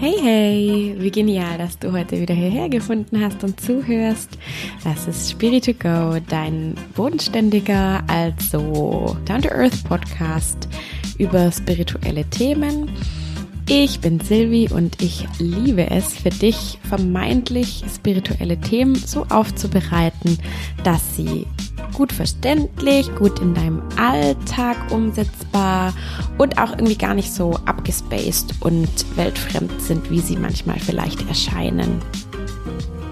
Hey, hey, wie genial, dass du heute wieder hierher gefunden hast und zuhörst. Das ist Spirit to Go, dein bodenständiger, also Down-to-Earth Podcast über spirituelle Themen. Ich bin Silvi und ich liebe es, für dich vermeintlich spirituelle Themen so aufzubereiten, dass sie gut verständlich, gut in deinem Alltag umsetzbar und auch irgendwie gar nicht so abgespaced und weltfremd sind, wie sie manchmal vielleicht erscheinen.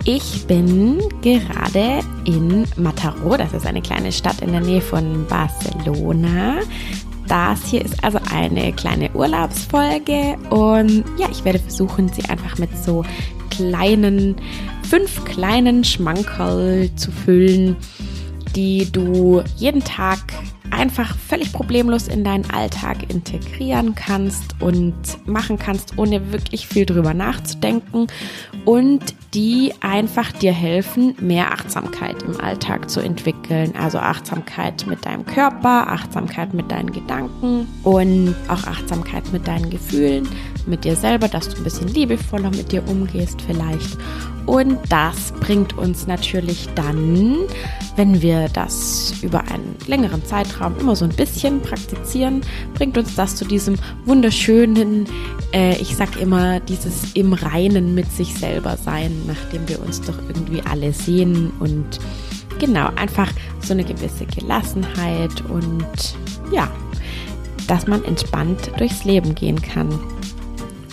Ich bin gerade in Mataró, das ist eine kleine Stadt in der Nähe von Barcelona. Das hier ist also eine kleine Urlaubsfolge und ja, ich werde versuchen, sie einfach mit so kleinen, fünf kleinen Schmankerl zu füllen, die du jeden Tag einfach völlig problemlos in deinen Alltag integrieren kannst und machen kannst, ohne wirklich viel drüber nachzudenken. Und die einfach dir helfen, mehr Achtsamkeit im Alltag zu entwickeln. Also Achtsamkeit mit deinem Körper, Achtsamkeit mit deinen Gedanken und auch Achtsamkeit mit deinen Gefühlen, mit dir selber, dass du ein bisschen liebevoller mit dir umgehst vielleicht. Und das bringt uns natürlich dann, wenn wir das über einen längeren Zeitraum immer so ein bisschen praktizieren, bringt uns das zu diesem wunderschönen, äh, ich sag immer, dieses im Reinen mit sich selber sein, nachdem wir uns doch irgendwie alle sehen und genau, einfach so eine gewisse Gelassenheit und ja, dass man entspannt durchs Leben gehen kann.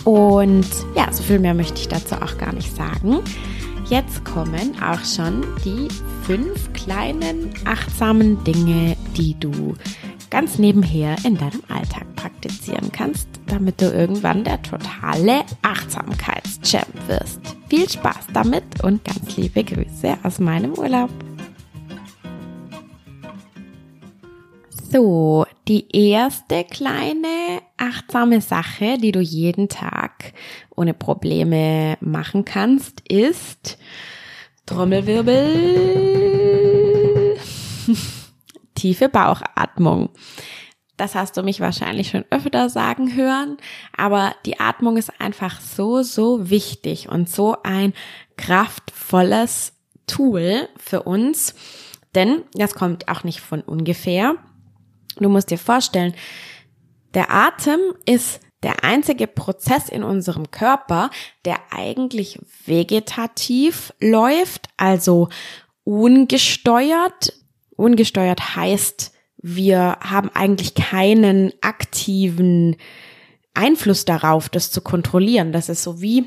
Und ja, so viel mehr möchte ich dazu auch gar nicht sagen. Jetzt kommen auch schon die fünf kleinen achtsamen Dinge, die du ganz nebenher in deinem Alltag praktizieren kannst, damit du irgendwann der totale Achtsamkeitschamp wirst. Viel Spaß damit und ganz liebe Grüße aus meinem Urlaub. So, die erste kleine achtsame Sache, die du jeden Tag ohne Probleme machen kannst, ist Trommelwirbel, tiefe Bauchatmung. Das hast du mich wahrscheinlich schon öfter sagen hören, aber die Atmung ist einfach so, so wichtig und so ein kraftvolles Tool für uns, denn das kommt auch nicht von ungefähr. Du musst dir vorstellen, der Atem ist der einzige Prozess in unserem Körper, der eigentlich vegetativ läuft, also ungesteuert. Ungesteuert heißt, wir haben eigentlich keinen aktiven Einfluss darauf, das zu kontrollieren. Das ist so wie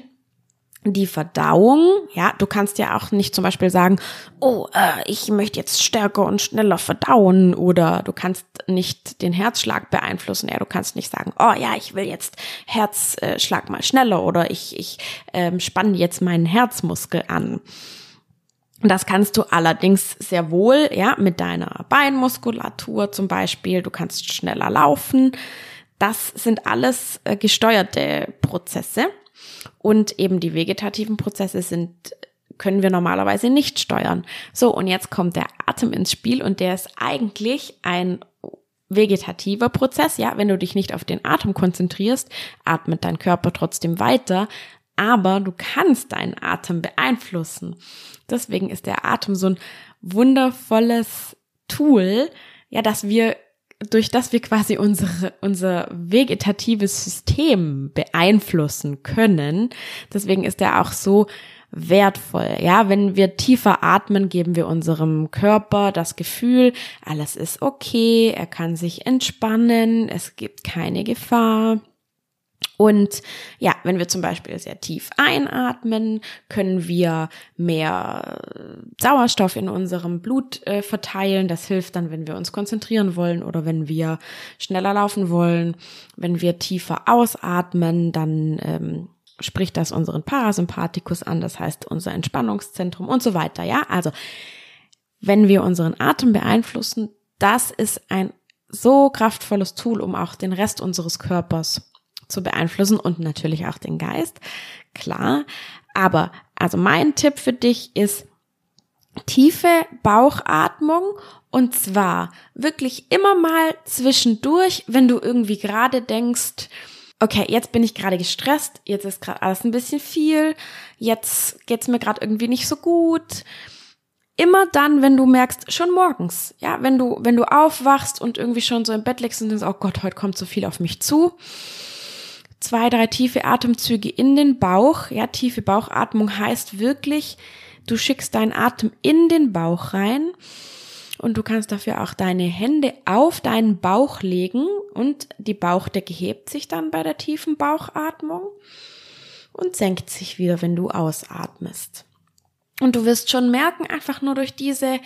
die Verdauung, ja, du kannst ja auch nicht zum Beispiel sagen, oh, äh, ich möchte jetzt stärker und schneller verdauen oder du kannst nicht den Herzschlag beeinflussen, ja, du kannst nicht sagen, oh ja, ich will jetzt Herzschlag mal schneller oder ich, ich ähm, spanne jetzt meinen Herzmuskel an. Das kannst du allerdings sehr wohl, ja, mit deiner Beinmuskulatur zum Beispiel, du kannst schneller laufen. Das sind alles äh, gesteuerte Prozesse. Und eben die vegetativen Prozesse sind können wir normalerweise nicht steuern. So, und jetzt kommt der Atem ins Spiel und der ist eigentlich ein vegetativer Prozess. Ja, wenn du dich nicht auf den Atem konzentrierst, atmet dein Körper trotzdem weiter, aber du kannst deinen Atem beeinflussen. Deswegen ist der Atem so ein wundervolles Tool, ja, dass wir durch das wir quasi unsere, unser vegetatives System beeinflussen können. Deswegen ist er auch so wertvoll. Ja, wenn wir tiefer atmen, geben wir unserem Körper das Gefühl, alles ist okay, er kann sich entspannen, es gibt keine Gefahr. Und ja, wenn wir zum Beispiel sehr tief einatmen, können wir mehr Sauerstoff in unserem Blut äh, verteilen. Das hilft dann, wenn wir uns konzentrieren wollen oder wenn wir schneller laufen wollen. Wenn wir tiefer ausatmen, dann ähm, spricht das unseren Parasympathikus an, das heißt unser Entspannungszentrum und so weiter. Ja, also wenn wir unseren Atem beeinflussen, das ist ein so kraftvolles Tool, um auch den Rest unseres Körpers zu beeinflussen und natürlich auch den Geist, klar. Aber also mein Tipp für dich ist tiefe Bauchatmung und zwar wirklich immer mal zwischendurch, wenn du irgendwie gerade denkst, okay, jetzt bin ich gerade gestresst, jetzt ist gerade alles ein bisschen viel, jetzt geht's mir gerade irgendwie nicht so gut. Immer dann, wenn du merkst, schon morgens, ja, wenn du, wenn du aufwachst und irgendwie schon so im Bett liegst und denkst, oh Gott, heute kommt so viel auf mich zu. Zwei, drei tiefe Atemzüge in den Bauch. Ja, tiefe Bauchatmung heißt wirklich, du schickst deinen Atem in den Bauch rein und du kannst dafür auch deine Hände auf deinen Bauch legen und die Bauchdecke hebt sich dann bei der tiefen Bauchatmung und senkt sich wieder, wenn du ausatmest. Und du wirst schon merken, einfach nur durch diese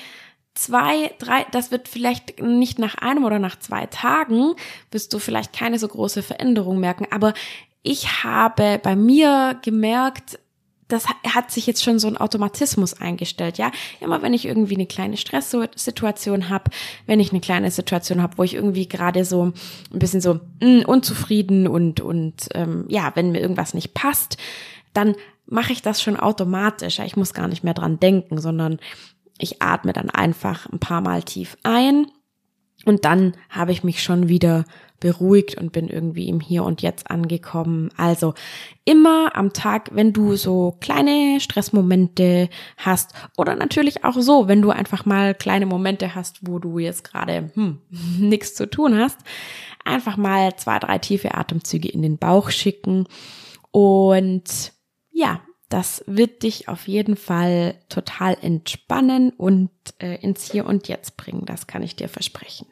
zwei, drei, das wird vielleicht nicht nach einem oder nach zwei Tagen, wirst du vielleicht keine so große Veränderung merken, aber ich habe bei mir gemerkt, das hat sich jetzt schon so ein Automatismus eingestellt, ja. Immer wenn ich irgendwie eine kleine Stresssituation habe, wenn ich eine kleine Situation habe, wo ich irgendwie gerade so ein bisschen so mm, unzufrieden und und ähm, ja, wenn mir irgendwas nicht passt, dann mache ich das schon automatisch. Ich muss gar nicht mehr dran denken, sondern ich atme dann einfach ein paar Mal tief ein und dann habe ich mich schon wieder beruhigt und bin irgendwie im Hier und Jetzt angekommen. Also immer am Tag, wenn du so kleine Stressmomente hast oder natürlich auch so, wenn du einfach mal kleine Momente hast, wo du jetzt gerade hm, nichts zu tun hast, einfach mal zwei, drei tiefe Atemzüge in den Bauch schicken und ja, das wird dich auf jeden Fall total entspannen und äh, ins Hier und Jetzt bringen. Das kann ich dir versprechen.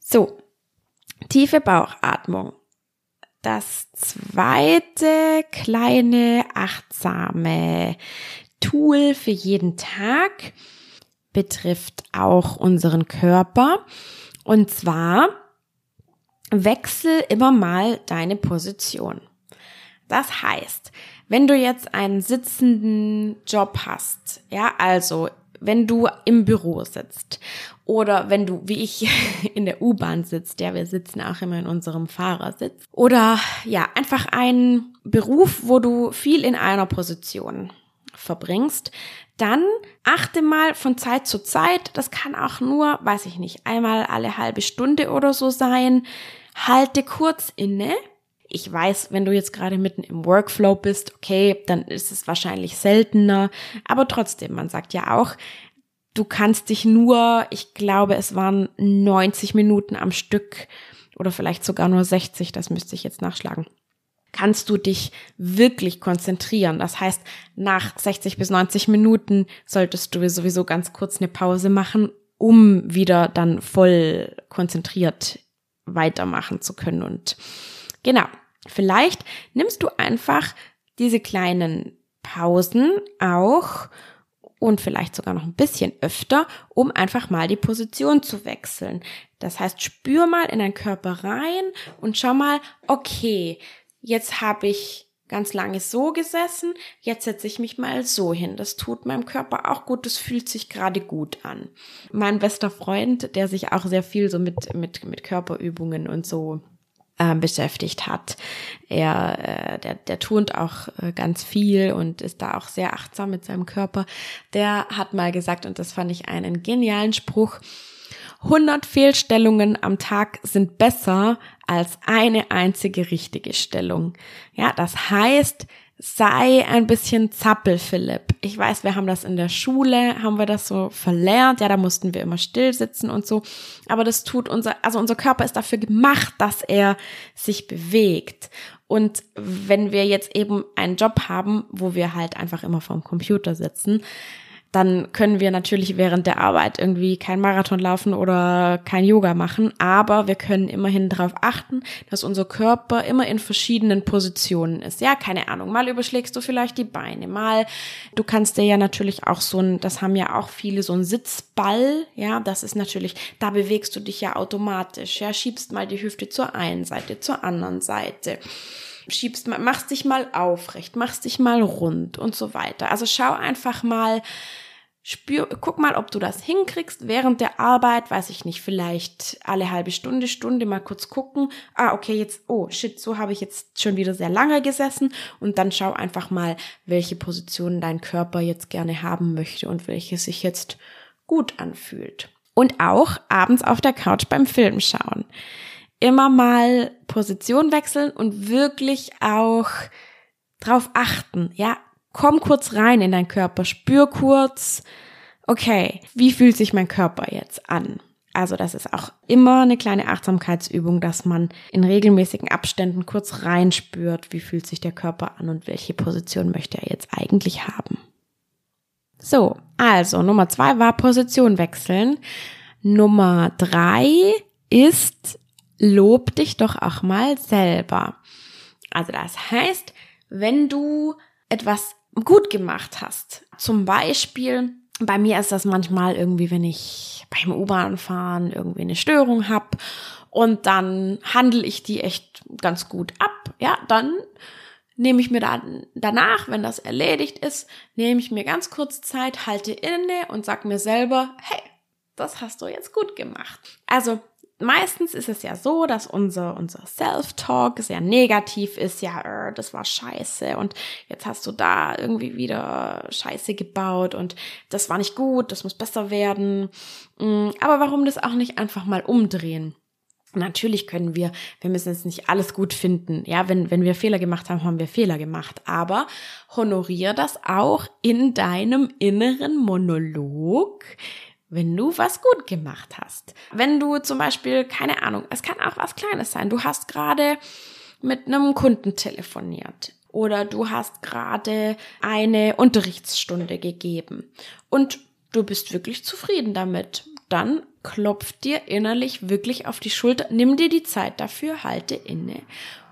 So, tiefe Bauchatmung. Das zweite kleine achtsame Tool für jeden Tag betrifft auch unseren Körper. Und zwar wechsel immer mal deine Position. Das heißt, wenn du jetzt einen sitzenden Job hast, ja, also wenn du im Büro sitzt oder wenn du, wie ich, in der U-Bahn sitzt, ja, wir sitzen auch immer in unserem Fahrersitz oder ja, einfach ein Beruf, wo du viel in einer Position verbringst, dann achte mal von Zeit zu Zeit, das kann auch nur, weiß ich nicht, einmal alle halbe Stunde oder so sein, halte kurz inne ich weiß, wenn du jetzt gerade mitten im Workflow bist, okay, dann ist es wahrscheinlich seltener. Aber trotzdem, man sagt ja auch, du kannst dich nur, ich glaube, es waren 90 Minuten am Stück oder vielleicht sogar nur 60, das müsste ich jetzt nachschlagen kannst du dich wirklich konzentrieren. Das heißt, nach 60 bis 90 Minuten solltest du sowieso ganz kurz eine Pause machen, um wieder dann voll konzentriert weitermachen zu können. Und genau, Vielleicht nimmst du einfach diese kleinen Pausen auch und vielleicht sogar noch ein bisschen öfter, um einfach mal die Position zu wechseln. Das heißt, spür mal in deinen Körper rein und schau mal, okay, jetzt habe ich ganz lange so gesessen, jetzt setze ich mich mal so hin. Das tut meinem Körper auch gut, das fühlt sich gerade gut an. Mein bester Freund, der sich auch sehr viel so mit, mit, mit Körperübungen und so äh, beschäftigt hat. Er, äh, der, der turnt auch äh, ganz viel und ist da auch sehr achtsam mit seinem Körper. Der hat mal gesagt, und das fand ich einen genialen Spruch, 100 Fehlstellungen am Tag sind besser als eine einzige richtige Stellung. Ja, das heißt, sei ein bisschen zappel, Philipp. Ich weiß, wir haben das in der Schule, haben wir das so verlernt. Ja, da mussten wir immer still sitzen und so. Aber das tut unser, also unser Körper ist dafür gemacht, dass er sich bewegt. Und wenn wir jetzt eben einen Job haben, wo wir halt einfach immer vorm Computer sitzen, dann können wir natürlich während der Arbeit irgendwie kein Marathon laufen oder kein Yoga machen, aber wir können immerhin darauf achten, dass unser Körper immer in verschiedenen Positionen ist. Ja, keine Ahnung, mal überschlägst du vielleicht die Beine, mal du kannst dir ja natürlich auch so ein, das haben ja auch viele so ein Sitzball, ja, das ist natürlich, da bewegst du dich ja automatisch, ja, schiebst mal die Hüfte zur einen Seite, zur anderen Seite schiebst machst dich mal aufrecht, machst dich mal rund und so weiter. Also schau einfach mal, Spür, guck mal, ob du das hinkriegst während der Arbeit, weiß ich nicht, vielleicht alle halbe Stunde, Stunde mal kurz gucken. Ah, okay, jetzt, oh shit, so habe ich jetzt schon wieder sehr lange gesessen und dann schau einfach mal, welche Position dein Körper jetzt gerne haben möchte und welche sich jetzt gut anfühlt. Und auch abends auf der Couch beim Film schauen. Immer mal Position wechseln und wirklich auch drauf achten. Ja, komm kurz rein in deinen Körper, spür kurz, okay, wie fühlt sich mein Körper jetzt an? Also das ist auch immer eine kleine Achtsamkeitsübung, dass man in regelmäßigen Abständen kurz reinspürt, wie fühlt sich der Körper an und welche Position möchte er jetzt eigentlich haben. So, also Nummer zwei war Position wechseln. Nummer drei ist, lob dich doch auch mal selber. Also das heißt, wenn du etwas gut gemacht hast, zum Beispiel, bei mir ist das manchmal irgendwie, wenn ich beim U-Bahn fahren irgendwie eine Störung habe und dann handle ich die echt ganz gut ab, ja, dann nehme ich mir dann danach, wenn das erledigt ist, nehme ich mir ganz kurz Zeit, halte inne und sag mir selber, hey, das hast du jetzt gut gemacht. Also meistens ist es ja so, dass unser, unser Self-Talk sehr negativ ist. Ja, äh, das war scheiße und jetzt hast du da irgendwie wieder Scheiße gebaut und das war nicht gut, das muss besser werden. Mm, aber warum das auch nicht einfach mal umdrehen? Natürlich können wir, wir müssen jetzt nicht alles gut finden. Ja, wenn, wenn wir Fehler gemacht haben, haben wir Fehler gemacht. Aber honoriere das auch in deinem inneren Monolog, wenn du was gut gemacht hast. Wenn du zum Beispiel, keine Ahnung, es kann auch was Kleines sein. Du hast gerade mit einem Kunden telefoniert oder du hast gerade eine Unterrichtsstunde gegeben und du bist wirklich zufrieden damit. Dann klopf dir innerlich wirklich auf die Schulter, nimm dir die Zeit dafür, halte inne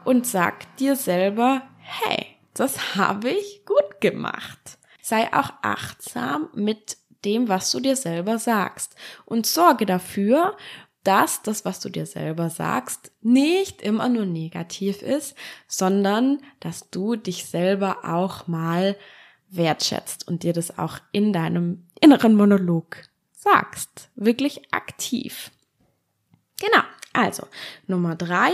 und sag dir selber, hey, das habe ich gut gemacht. Sei auch achtsam mit dem, was du dir selber sagst. Und sorge dafür, dass das, was du dir selber sagst, nicht immer nur negativ ist, sondern dass du dich selber auch mal wertschätzt und dir das auch in deinem inneren Monolog sagst. Wirklich aktiv. Genau. Also, Nummer drei,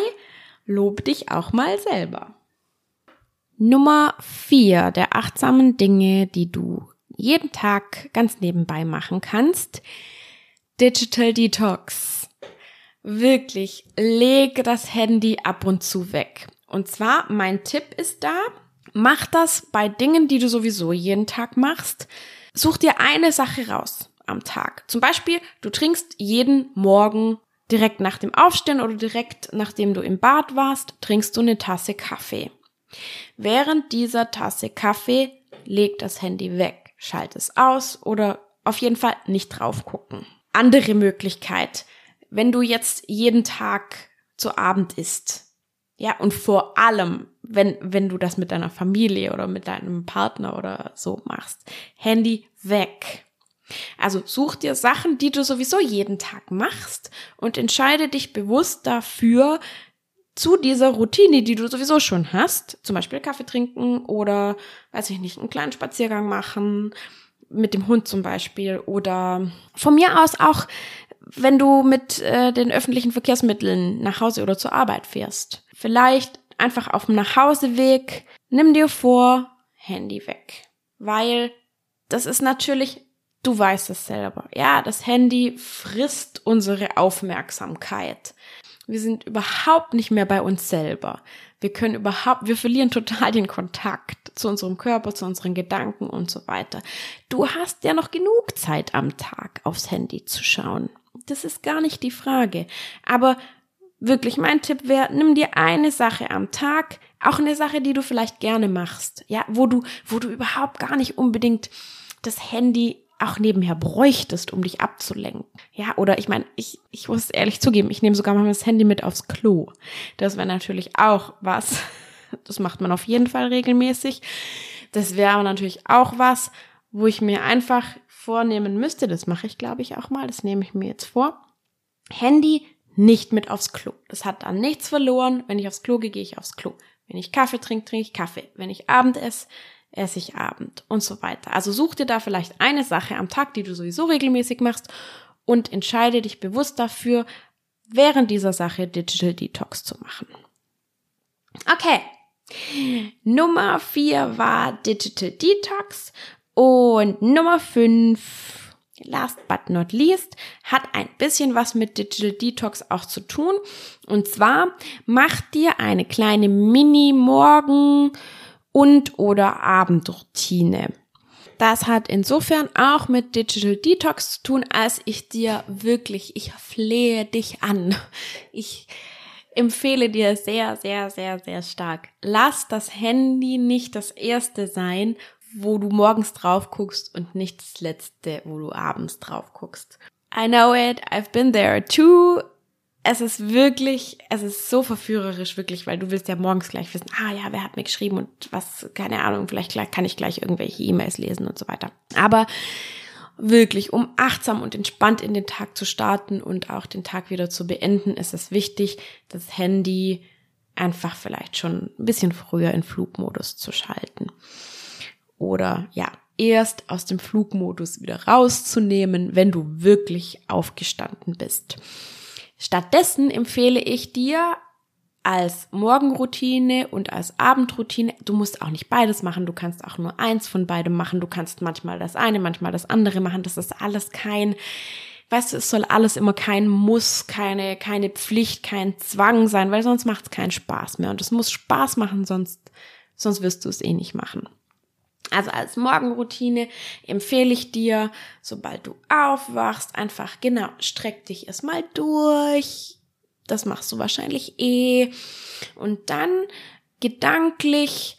lob dich auch mal selber. Nummer vier der achtsamen Dinge, die du jeden Tag ganz nebenbei machen kannst. Digital Detox. Wirklich, leg das Handy ab und zu weg. Und zwar, mein Tipp ist da, mach das bei Dingen, die du sowieso jeden Tag machst. Such dir eine Sache raus am Tag. Zum Beispiel, du trinkst jeden Morgen direkt nach dem Aufstehen oder direkt nachdem du im Bad warst, trinkst du eine Tasse Kaffee. Während dieser Tasse Kaffee leg das Handy weg schalt es aus oder auf jeden Fall nicht drauf gucken. Andere Möglichkeit, wenn du jetzt jeden Tag zu Abend isst, ja, und vor allem, wenn, wenn du das mit deiner Familie oder mit deinem Partner oder so machst, Handy weg. Also such dir Sachen, die du sowieso jeden Tag machst und entscheide dich bewusst dafür, zu dieser Routine, die du sowieso schon hast, zum Beispiel Kaffee trinken oder, weiß ich nicht, einen kleinen Spaziergang machen, mit dem Hund zum Beispiel oder von mir aus auch, wenn du mit äh, den öffentlichen Verkehrsmitteln nach Hause oder zur Arbeit fährst. Vielleicht einfach auf dem Nachhauseweg, nimm dir vor, Handy weg. Weil das ist natürlich, du weißt es selber. Ja, das Handy frisst unsere Aufmerksamkeit. Wir sind überhaupt nicht mehr bei uns selber. Wir können überhaupt, wir verlieren total den Kontakt zu unserem Körper, zu unseren Gedanken und so weiter. Du hast ja noch genug Zeit am Tag aufs Handy zu schauen. Das ist gar nicht die Frage. Aber wirklich mein Tipp wäre, nimm dir eine Sache am Tag, auch eine Sache, die du vielleicht gerne machst, ja, wo du, wo du überhaupt gar nicht unbedingt das Handy auch nebenher bräuchtest, um dich abzulenken. Ja, oder ich meine, ich, ich muss ehrlich zugeben, ich nehme sogar mal das Handy mit aufs Klo. Das wäre natürlich auch was. Das macht man auf jeden Fall regelmäßig. Das wäre aber natürlich auch was, wo ich mir einfach vornehmen müsste. Das mache ich, glaube ich, auch mal. Das nehme ich mir jetzt vor. Handy nicht mit aufs Klo. Das hat dann nichts verloren. Wenn ich aufs Klo gehe, gehe ich aufs Klo. Wenn ich Kaffee trinke, trinke ich Kaffee. Wenn ich Abend esse, esse ich Abend und so weiter. Also such dir da vielleicht eine Sache am Tag, die du sowieso regelmäßig machst und entscheide dich bewusst dafür, während dieser Sache Digital Detox zu machen. Okay. Nummer vier war Digital Detox und Nummer fünf last but not least, hat ein bisschen was mit Digital Detox auch zu tun. Und zwar mach dir eine kleine Mini-Morgen- und oder Abendroutine. Das hat insofern auch mit Digital Detox zu tun, als ich dir wirklich, ich flehe dich an. Ich empfehle dir sehr, sehr, sehr, sehr stark. Lass das Handy nicht das erste sein, wo du morgens drauf guckst und nicht das letzte, wo du abends drauf guckst. I know it, I've been there too. Es ist wirklich, es ist so verführerisch, wirklich, weil du willst ja morgens gleich wissen, ah ja, wer hat mir geschrieben und was, keine Ahnung, vielleicht kann ich gleich irgendwelche E-Mails lesen und so weiter. Aber wirklich, um achtsam und entspannt in den Tag zu starten und auch den Tag wieder zu beenden, ist es wichtig, das Handy einfach vielleicht schon ein bisschen früher in Flugmodus zu schalten oder ja, erst aus dem Flugmodus wieder rauszunehmen, wenn du wirklich aufgestanden bist. Stattdessen empfehle ich dir als Morgenroutine und als Abendroutine, du musst auch nicht beides machen, du kannst auch nur eins von beidem machen, du kannst manchmal das eine, manchmal das andere machen, das ist alles kein, weißt du, es soll alles immer kein Muss, keine, keine Pflicht, kein Zwang sein, weil sonst macht es keinen Spaß mehr und es muss Spaß machen, sonst, sonst wirst du es eh nicht machen. Also als Morgenroutine empfehle ich dir, sobald du aufwachst, einfach genau, streck dich erstmal durch. Das machst du wahrscheinlich eh. Und dann gedanklich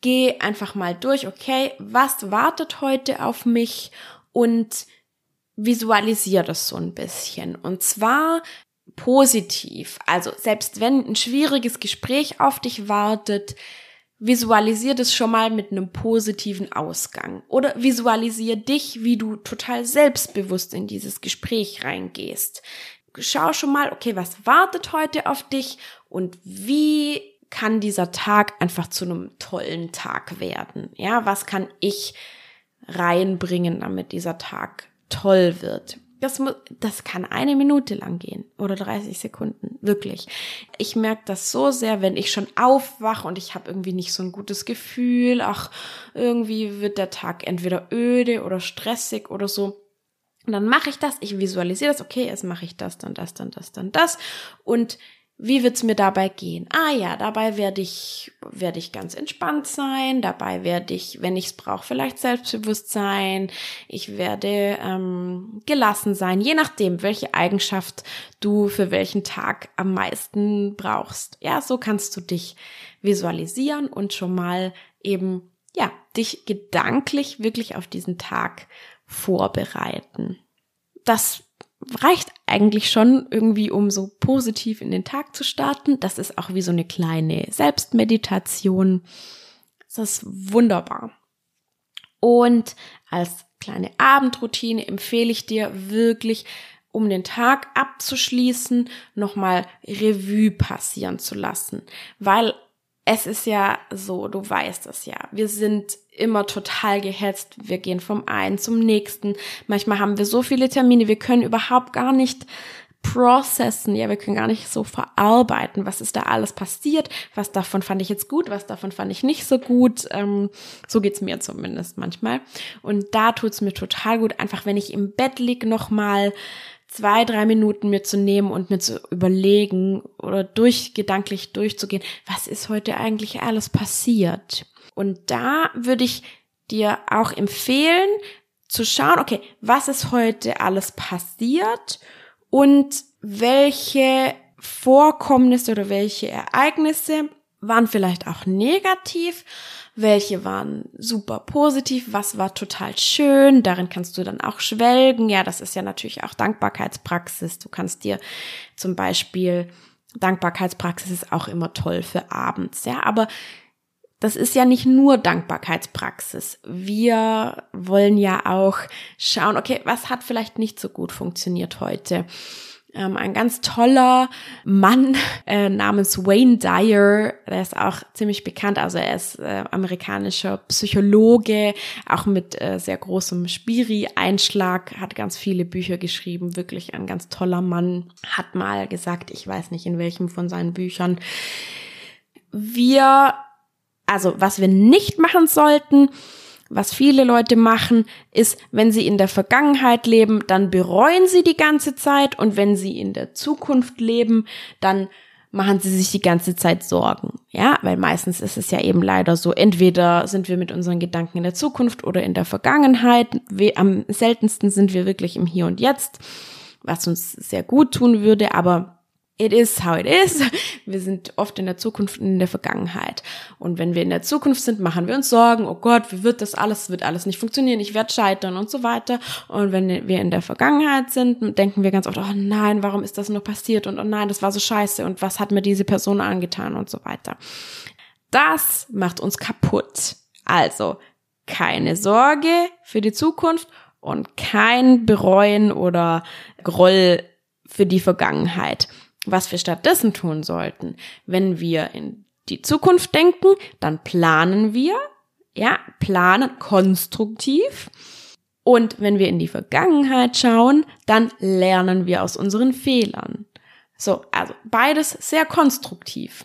geh einfach mal durch, okay, was wartet heute auf mich und visualisier das so ein bisschen. Und zwar positiv. Also selbst wenn ein schwieriges Gespräch auf dich wartet, visualisier das schon mal mit einem positiven Ausgang. Oder visualisier dich, wie du total selbstbewusst in dieses Gespräch reingehst. Schau schon mal, okay, was wartet heute auf dich und wie kann dieser Tag einfach zu einem tollen Tag werden? Ja, was kann ich reinbringen, damit dieser Tag toll wird? Das, muss, das kann eine Minute lang gehen oder 30 Sekunden, wirklich. Ich merke das so sehr, wenn ich schon aufwache und ich habe irgendwie nicht so ein gutes Gefühl, ach, irgendwie wird der Tag entweder öde oder stressig oder so. Und dann mache ich das, ich visualisiere das, okay, jetzt mache ich das, dann das, dann das, dann das. Und wie wird's mir dabei gehen? Ah ja, dabei werde ich, werde ich ganz entspannt sein. Dabei werde ich, wenn ich es brauche, vielleicht selbstbewusst sein. Ich werde ähm, gelassen sein, je nachdem, welche Eigenschaft du für welchen Tag am meisten brauchst. Ja, so kannst du dich visualisieren und schon mal eben, ja, dich gedanklich wirklich auf diesen Tag vorbereiten. Das reicht eigentlich schon irgendwie, um so positiv in den Tag zu starten. Das ist auch wie so eine kleine Selbstmeditation. Das ist wunderbar. Und als kleine Abendroutine empfehle ich dir wirklich, um den Tag abzuschließen, nochmal Revue passieren zu lassen. Weil es ist ja so, du weißt es ja. Wir sind immer total gehetzt. Wir gehen vom einen zum nächsten. Manchmal haben wir so viele Termine, wir können überhaupt gar nicht processen, ja, wir können gar nicht so verarbeiten, was ist da alles passiert, was davon fand ich jetzt gut, was davon fand ich nicht so gut, ähm, so geht's mir zumindest manchmal. Und da tut's mir total gut, einfach wenn ich im Bett lieg, nochmal zwei, drei Minuten mir zu nehmen und mir zu überlegen oder durch, gedanklich durchzugehen, was ist heute eigentlich alles passiert? Und da würde ich dir auch empfehlen, zu schauen, okay, was ist heute alles passiert und welche Vorkommnisse oder welche Ereignisse waren vielleicht auch negativ welche waren super positiv, was war total schön, darin kannst du dann auch schwelgen. Ja, das ist ja natürlich auch Dankbarkeitspraxis. Du kannst dir zum Beispiel, Dankbarkeitspraxis ist auch immer toll für abends, ja, aber das ist ja nicht nur Dankbarkeitspraxis. Wir wollen ja auch schauen, okay, was hat vielleicht nicht so gut funktioniert heute? Ähm, ein ganz toller Mann äh, namens Wayne Dyer, der ist auch ziemlich bekannt, also er ist äh, amerikanischer Psychologe, auch mit äh, sehr großem Spiri-Einschlag, hat ganz viele Bücher geschrieben, wirklich ein ganz toller Mann, hat mal gesagt, ich weiß nicht in welchem von seinen Büchern, wir, also was wir nicht machen sollten, Was viele Leute machen, ist, wenn sie in der Vergangenheit leben, dann bereuen sie die ganze Zeit und wenn sie in der Zukunft leben, dann machen sie sich die ganze Zeit Sorgen. Ja, weil meistens ist es ja eben leider so, entweder sind wir mit unseren Gedanken in der Zukunft oder in der Vergangenheit. Am seltensten sind wir wirklich im Hier und Jetzt, was uns sehr gut tun würde, aber it is how it is. Wir sind oft in der Zukunft und in der Vergangenheit. Und wenn wir in der Zukunft sind, machen wir uns Sorgen, oh Gott, wie wird das alles, wird alles nicht funktionieren, ich werde scheitern und so weiter. Und wenn wir in der Vergangenheit sind, denken wir ganz oft, oh nein, warum ist das nur passiert? Und oh nein, das war so scheiße und was hat mir diese Person angetan und so weiter. Das macht uns kaputt. Also, keine Sorge für die Zukunft und kein Bereuen oder Groll für die Vergangenheit was wir stattdessen tun sollten. Wenn wir in die Zukunft denken, dann planen wir, ja, planen konstruktiv. Und wenn wir in die Vergangenheit schauen, dann lernen wir aus unseren Fehlern. So, also beides sehr konstruktiv.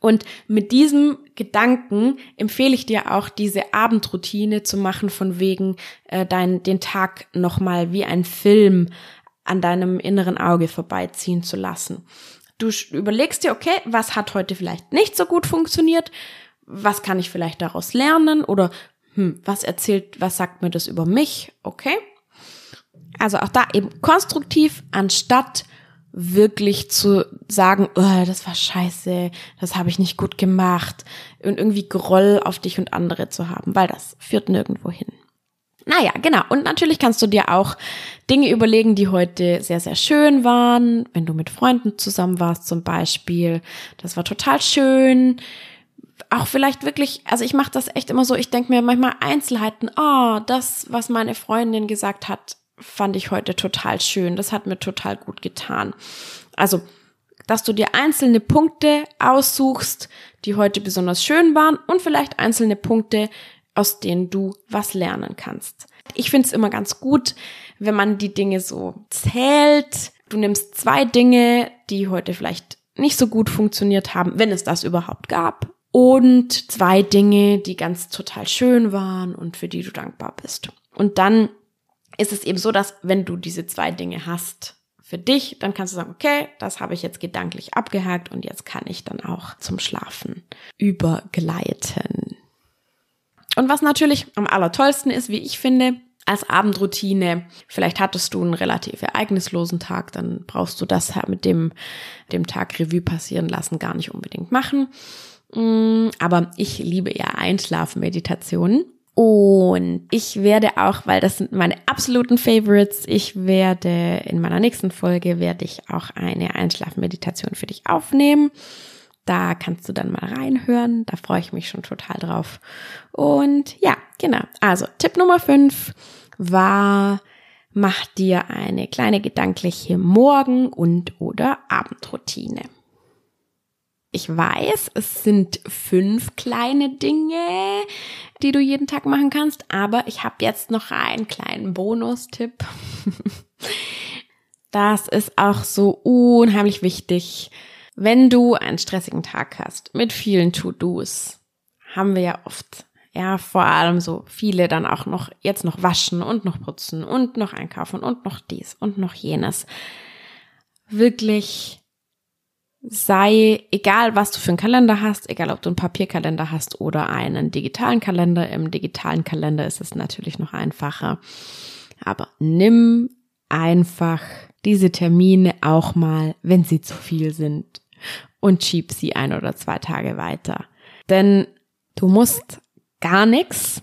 Und mit diesem Gedanken empfehle ich dir auch diese Abendroutine zu machen von wegen äh, dein, den Tag nochmal wie ein Film an deinem inneren Auge vorbeiziehen zu lassen. Du überlegst dir, okay, was hat heute vielleicht nicht so gut funktioniert? Was kann ich vielleicht daraus lernen? Oder hm, was erzählt, was sagt mir das über mich? Okay. Also auch da eben konstruktiv, anstatt wirklich zu sagen, oh, das war scheiße, das habe ich nicht gut gemacht und irgendwie Groll auf dich und andere zu haben, weil das führt nirgendwo hin. Naja, genau. Und natürlich kannst du dir auch Dinge überlegen, die heute sehr, sehr schön waren. Wenn du mit Freunden zusammen warst zum Beispiel. Das war total schön. Auch vielleicht wirklich, also ich mache das echt immer so, ich denke mir manchmal Einzelheiten, oh, das, was meine Freundin gesagt hat, fand ich heute total schön. Das hat mir total gut getan. Also, dass du dir einzelne Punkte aussuchst, die heute besonders schön waren und vielleicht einzelne Punkte, aus denen du was lernen kannst. Ich finde es immer ganz gut, wenn man die Dinge so zählt. Du nimmst zwei Dinge, die heute vielleicht nicht so gut funktioniert haben, wenn es das überhaupt gab. Und zwei Dinge, die ganz total schön waren und für die du dankbar bist. Und dann ist es eben so, dass wenn du diese zwei Dinge hast für dich, dann kannst du sagen, okay, das habe ich jetzt gedanklich abgehakt und jetzt kann ich dann auch zum Schlafen übergleiten. Und was natürlich am allertollsten ist, wie ich finde, als Abendroutine. Vielleicht hattest du einen relativ ereignislosen Tag, dann brauchst du das mit dem, dem Tag Revue passieren lassen gar nicht unbedingt machen. Mm, aber ich liebe ja Einschlafmeditationen. Und ich werde auch, weil das sind meine absoluten Favorites, ich werde in meiner nächsten Folge werde ich auch eine Einschlafmeditation für dich aufnehmen. Da kannst du dann mal reinhören. Da freue ich mich schon total drauf. Und ja, genau. Also Tipp Nummer 5 war, mach dir eine kleine gedankliche Morgen- und oder Abendroutine. Ich weiß, es sind fünf kleine Dinge, die du jeden Tag machen kannst, aber ich habe jetzt noch einen kleinen Bonustipp. Das ist auch so unheimlich wichtig wenn du einen stressigen Tag hast mit vielen To-Dos, haben wir ja oft, ja, vor allem so viele dann auch noch, jetzt noch waschen und noch putzen und noch einkaufen und noch dies und noch jenes. Wirklich sei, egal was du für einen Kalender hast, egal ob du einen Papierkalender hast oder einen digitalen Kalender, im digitalen Kalender ist es natürlich noch einfacher. Aber nimm einfach diese Termine auch mal, wenn sie zu viel sind und schieb sie ein oder zwei Tage weiter. Denn du musst gar nichts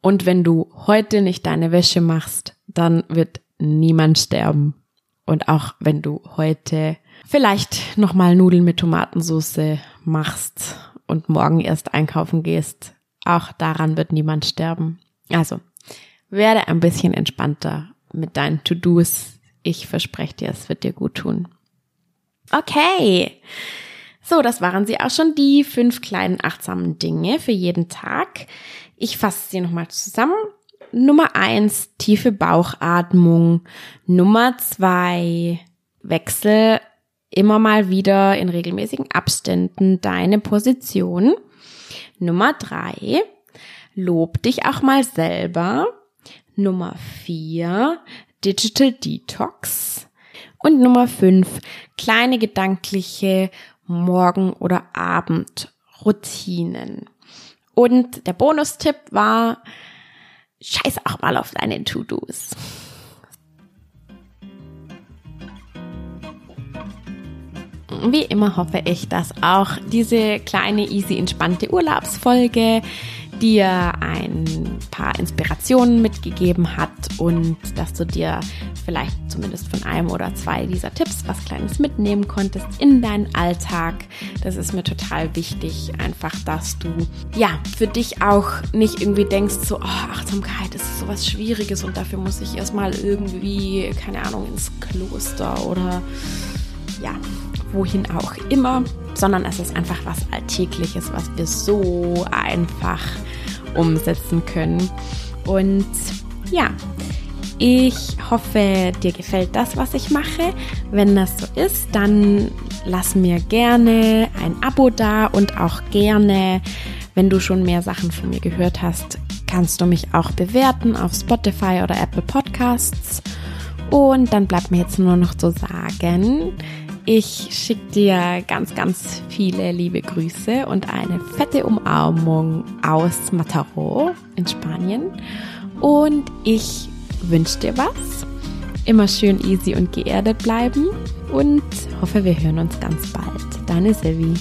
und wenn du heute nicht deine Wäsche machst, dann wird niemand sterben. Und auch wenn du heute vielleicht nochmal Nudeln mit Tomatensauce machst und morgen erst einkaufen gehst, auch daran wird niemand sterben. Also, werde ein bisschen entspannter mit deinen To-Dos. Ich verspreche dir, es wird dir gut tun. Okay. So, das waren sie auch schon, die fünf kleinen achtsamen Dinge für jeden Tag. Ich fasse sie nochmal zusammen. Nummer eins, tiefe Bauchatmung. Nummer zwei, wechsel immer mal wieder in regelmäßigen Abständen deine Position. Nummer drei, lob dich auch mal selber. Nummer vier, Digital Detox. Und Nummer fünf, kleine gedankliche Morgen- oder Abendroutinen. Und der Bonustipp war, scheiß auch mal auf deine To-Dos. Wie immer hoffe ich, dass auch diese kleine, easy, entspannte Urlaubsfolge dir ein paar Inspirationen mitgegeben hat und dass du dir vielleicht zumindest von einem oder zwei dieser Tipps was Kleines mitnehmen konntest in deinen Alltag. Das ist mir total wichtig, einfach, dass du ja für dich auch nicht irgendwie denkst, so oh, Achtsamkeit ist so was Schwieriges und dafür muss ich erstmal irgendwie, keine Ahnung, ins Kloster oder ja, wohin auch immer, sondern es ist einfach was Alltägliches, was wir so einfach umsetzen können. Und ja, ich hoffe, dir gefällt das, was ich mache. Wenn das so ist, dann lass mir gerne ein Abo da und auch gerne, wenn du schon mehr Sachen von mir gehört hast, kannst du mich auch bewerten auf Spotify oder Apple Podcasts. Und dann bleibt mir jetzt nur noch zu sagen, ich schicke dir ganz, ganz viele liebe Grüße und eine fette Umarmung aus Mataró in Spanien. Und ich wünsche dir was. Immer schön easy und geerdet bleiben und hoffe, wir hören uns ganz bald. Deine Silvi.